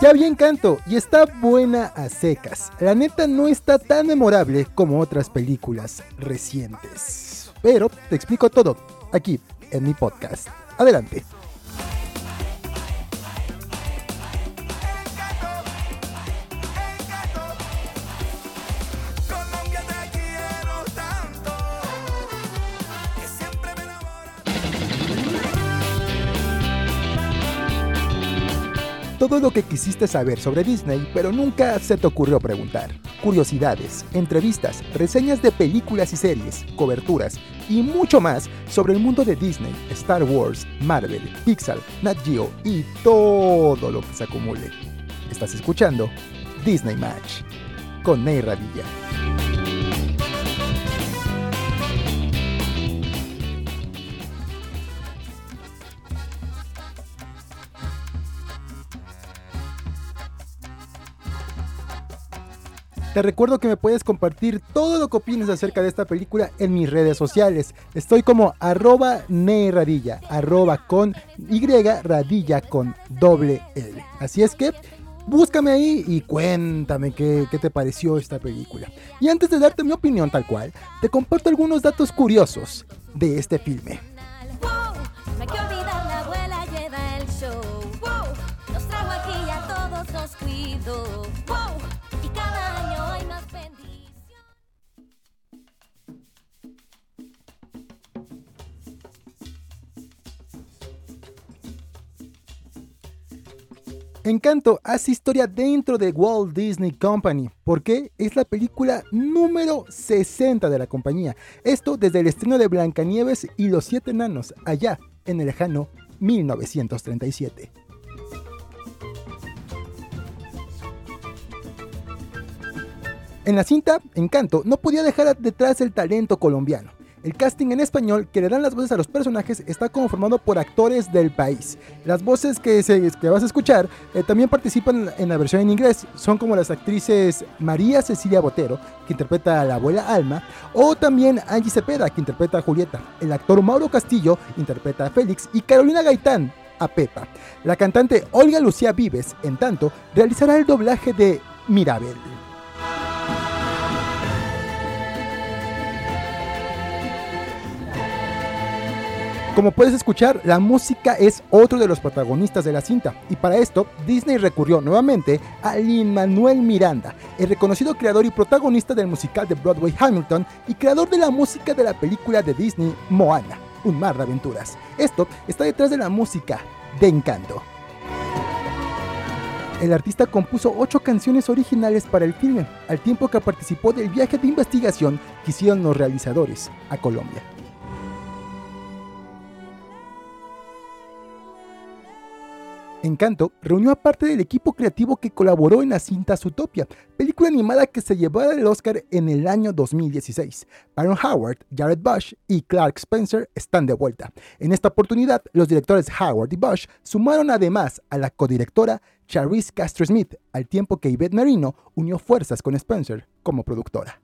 Ya bien canto y está buena a secas. La neta no está tan memorable como otras películas recientes. Pero te explico todo aquí en mi podcast. Adelante. Todo lo que quisiste saber sobre Disney, pero nunca se te ocurrió preguntar. Curiosidades, entrevistas, reseñas de películas y series, coberturas y mucho más sobre el mundo de Disney, Star Wars, Marvel, Pixar, Nat Geo y todo lo que se acumule. Estás escuchando Disney Match con Ney Radilla. Te recuerdo que me puedes compartir todo lo que opines acerca de esta película en mis redes sociales. Estoy como arroba radilla, arroba con Y radilla con doble L. Así es que búscame ahí y cuéntame qué, qué, te pareció esta película. Y antes de darte mi opinión tal cual, te comparto algunos datos curiosos de este filme. Encanto hace historia dentro de Walt Disney Company, porque es la película número 60 de la compañía. Esto desde el estreno de Blancanieves y los Siete Enanos, allá en el lejano 1937. En la cinta, Encanto no podía dejar detrás el talento colombiano. El casting en español que le dan las voces a los personajes está conformado por actores del país. Las voces que, vas a escuchar eh, también participan en la versión en inglés. Son como las actrices María Cecilia Botero, que interpreta a la abuela Alma, o también Angie Cepeda, que interpreta a Julieta. El actor Mauro Castillo interpreta a Félix y Carolina Gaitán a Pepa. La cantante Olga Lucía Vives, en tanto, realizará el doblaje de Mirabel. Como puedes escuchar, la música es otro de los protagonistas de la cinta, y para esto Disney recurrió nuevamente a Lin Manuel Miranda, el reconocido creador y protagonista del musical de Broadway Hamilton y creador de la música de la película de Disney Moana, un mar de aventuras. Esto está detrás de la música de Encanto. El artista compuso ocho canciones originales para el filme, al tiempo que participó del viaje de investigación que hicieron los realizadores a Colombia. Encanto reunió a parte del equipo creativo que colaboró en la cinta Zootopia, película animada que se llevó el Oscar en el año 2016. Baron Howard, Jared Bush y Clark Spencer están de vuelta. En esta oportunidad, los directores Howard y Bush sumaron además a la codirectora Charisse Castro Smith, al tiempo que Yvette Marino unió fuerzas con Spencer como productora.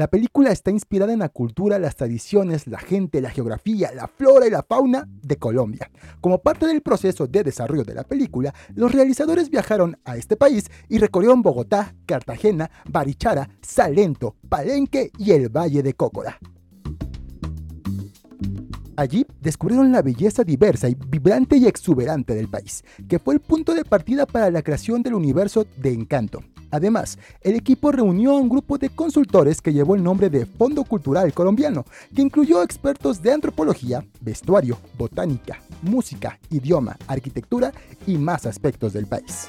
La película está inspirada en la cultura, las tradiciones, la gente, la geografía, la flora y la fauna de Colombia. Como parte del proceso de desarrollo de la película, los realizadores viajaron a este país y recorrieron Bogotá, Cartagena, Barichara, Salento, Palenque y el Valle de Cócora. Allí descubrieron la belleza diversa y vibrante y exuberante del país, que fue el punto de partida para la creación del universo de Encanto. Además, el equipo reunió a un grupo de consultores que llevó el nombre de Fondo Cultural Colombiano, que incluyó expertos de antropología, vestuario, botánica, música, idioma, arquitectura y más aspectos del país.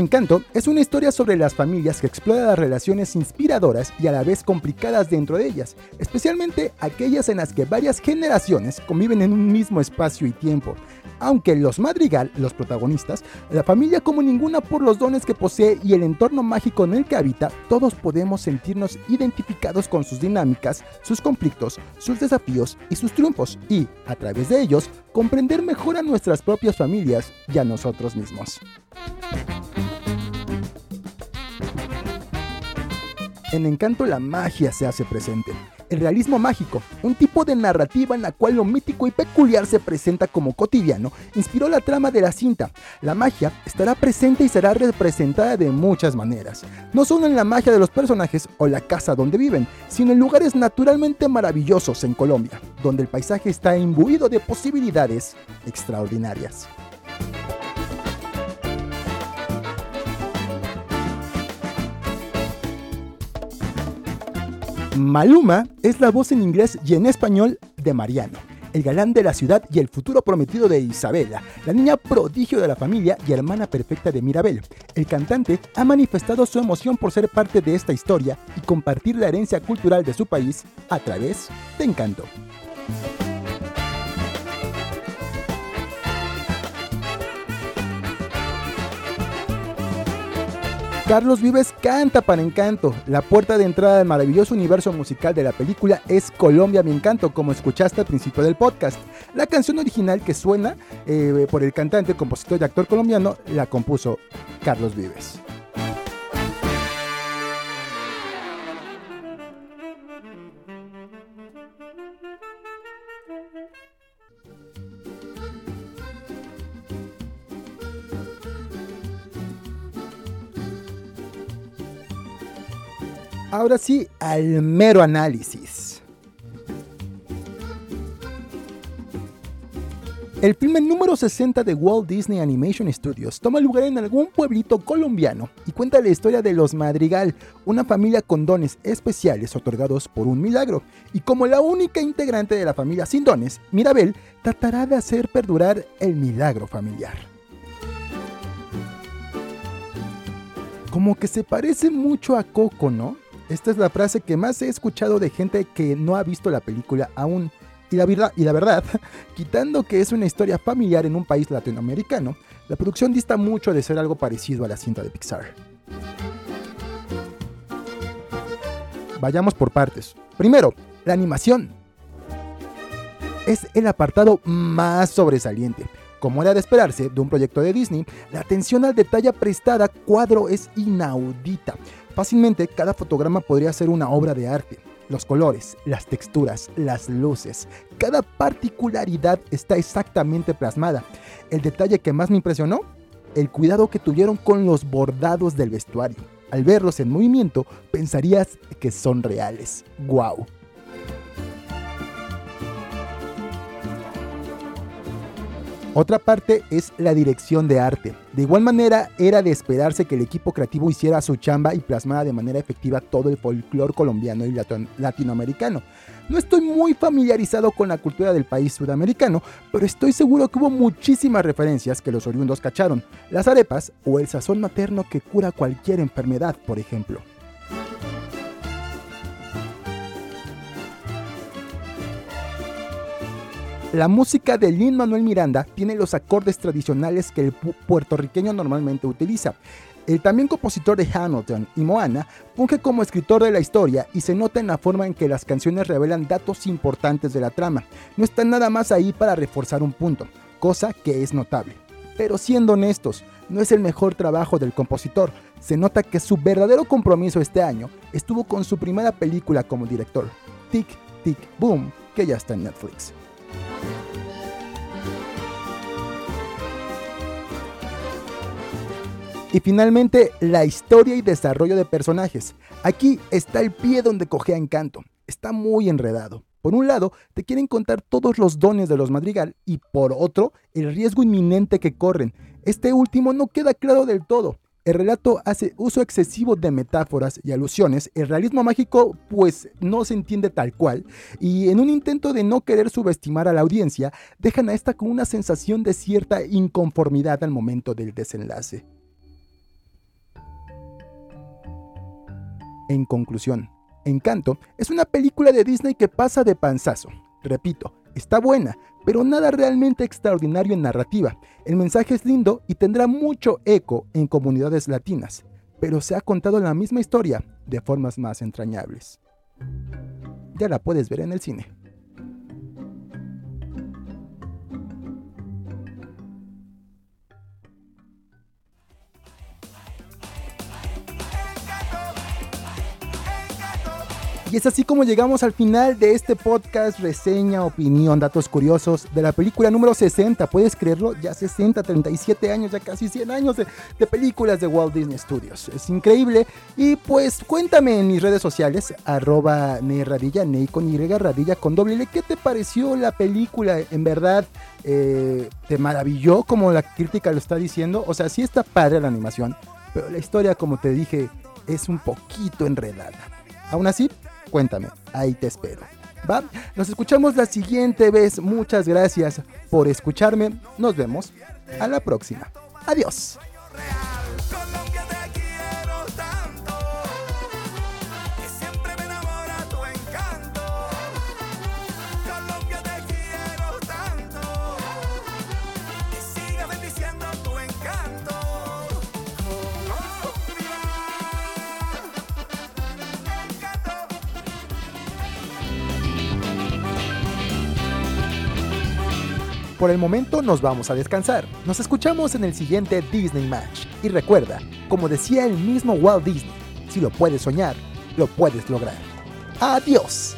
Encanto es una historia sobre las familias que explora las relaciones inspiradoras y a la vez complicadas dentro de ellas, especialmente aquellas en las que varias generaciones conviven en un mismo espacio y tiempo. Aunque los Madrigal, los protagonistas, la familia como ninguna por los dones que posee y el entorno mágico en el que habita, todos podemos sentirnos identificados con sus dinámicas, sus conflictos, sus desafíos y sus triunfos y, a través de ellos, comprender mejor a nuestras propias familias y a nosotros mismos. En Encanto la magia se hace presente el realismo mágico, un tipo de narrativa en la cual lo mítico y peculiar se presenta como cotidiano, inspiró la trama de la cinta. La magia estará presente y será representada de muchas maneras, no solo en la magia de los personajes o la casa donde viven, sino en lugares naturalmente maravillosos en Colombia, donde el paisaje está imbuido de posibilidades extraordinarias. Maluma es la voz en inglés y en español de Mariano, el galán de la ciudad y el futuro prometido de Isabela, la niña prodigio de la familia y hermana perfecta de Mirabel. El cantante ha manifestado su emoción por ser parte de esta historia y compartir la herencia cultural de su país a través de Encanto. Carlos Vives canta para Encanto. La puerta de entrada al maravilloso universo musical de la película es Colombia mi encanto, como escuchaste al principio del podcast. La canción original que suena eh, por el cantante, compositor y actor colombiano la compuso Carlos Vives. Ahora sí, al mero análisis. El filme número 60 de Walt Disney Animation Studios toma lugar en algún pueblito colombiano y cuenta la historia de los Madrigal, una familia con dones especiales otorgados por un milagro. Y como la única integrante de la familia sin dones, Mirabel tratará de hacer perdurar el milagro familiar. Como que se parece mucho a Coco, ¿no? Esta es la frase que más he escuchado de gente que no ha visto la película aún. Y la, verdad, quitando que es una historia familiar en un país latinoamericano, la producción dista mucho de ser algo parecido a la cinta de Pixar. Vayamos por partes. Primero, la animación. Es el apartado más sobresaliente. Como era de esperarse de un proyecto de Disney, la atención al detalle prestada cuadro es inaudita. Fácilmente cada fotograma podría ser una obra de arte. Los colores, las texturas, las luces, cada particularidad está exactamente plasmada. El detalle que más me impresionó, el cuidado que tuvieron con los bordados del vestuario. Al verlos en movimiento, pensarías que son reales. ¡Guau! Otra parte es la dirección de arte. De igual manera, era de esperarse que el equipo creativo hiciera su chamba y plasmara de manera efectiva todo el folclore colombiano y latinoamericano. No estoy muy familiarizado con la cultura del país sudamericano, pero estoy seguro que hubo muchísimas referencias que los oriundos cacharon. Las arepas o el sazón materno que cura cualquier enfermedad, por ejemplo. La música de Lin Manuel Miranda tiene los acordes tradicionales que el puertorriqueño normalmente utiliza. El también compositor de Hamilton y Moana funge como escritor de la historia y se nota en la forma en que las canciones revelan datos importantes de la trama. No están nada más ahí para reforzar un punto, cosa que es notable. Pero siendo honestos, no es el mejor trabajo del compositor. Se nota que su verdadero compromiso este año estuvo con su primera película como director, Tic Tic Boom, que ya está en Netflix. Y finalmente, la historia y desarrollo de personajes. Aquí está el pie donde cogea encanto. Está muy enredado. Por un lado, te quieren contar todos los dones de los Madrigal y por otro, el riesgo inminente que corren. Este último no queda claro del todo. El relato hace uso excesivo de metáforas y alusiones. El realismo mágico pues no se entiende tal cual. Y en un intento de no querer subestimar a la audiencia, dejan a esta con una sensación de cierta inconformidad al momento del desenlace. En conclusión, Encanto es una película de Disney que pasa de panzazo. Repito, está buena, pero nada realmente extraordinario en narrativa. El mensaje es lindo y tendrá mucho eco en comunidades latinas, pero se ha contado la misma historia de formas más entrañables. Ya la puedes ver en el cine. Y es así como llegamos al final de este podcast, reseña, opinión, datos curiosos de la película número 60. ¿Puedes creerlo? Ya 60, 37 años, ya casi 100 años de, películas de Walt Disney Studios. Es increíble. Y pues cuéntame en mis redes sociales, arroba Radilla, Ney con Y, Radilla con doble. ¿Qué te pareció la película? En verdad, eh, ¿te maravilló como la crítica lo está diciendo? O sea, sí está padre la animación, pero la historia, como te dije, es un poquito enredada. Aún así, cuéntame, ahí te espero. ¿Va? Nos escuchamos la siguiente vez. Muchas gracias por escucharme. Nos vemos a la próxima. Adiós. Por el momento nos vamos a descansar. Nos escuchamos en el siguiente Disney Match. Y recuerda, como decía el mismo Walt Disney, si lo puedes soñar, lo puedes lograr. Adiós.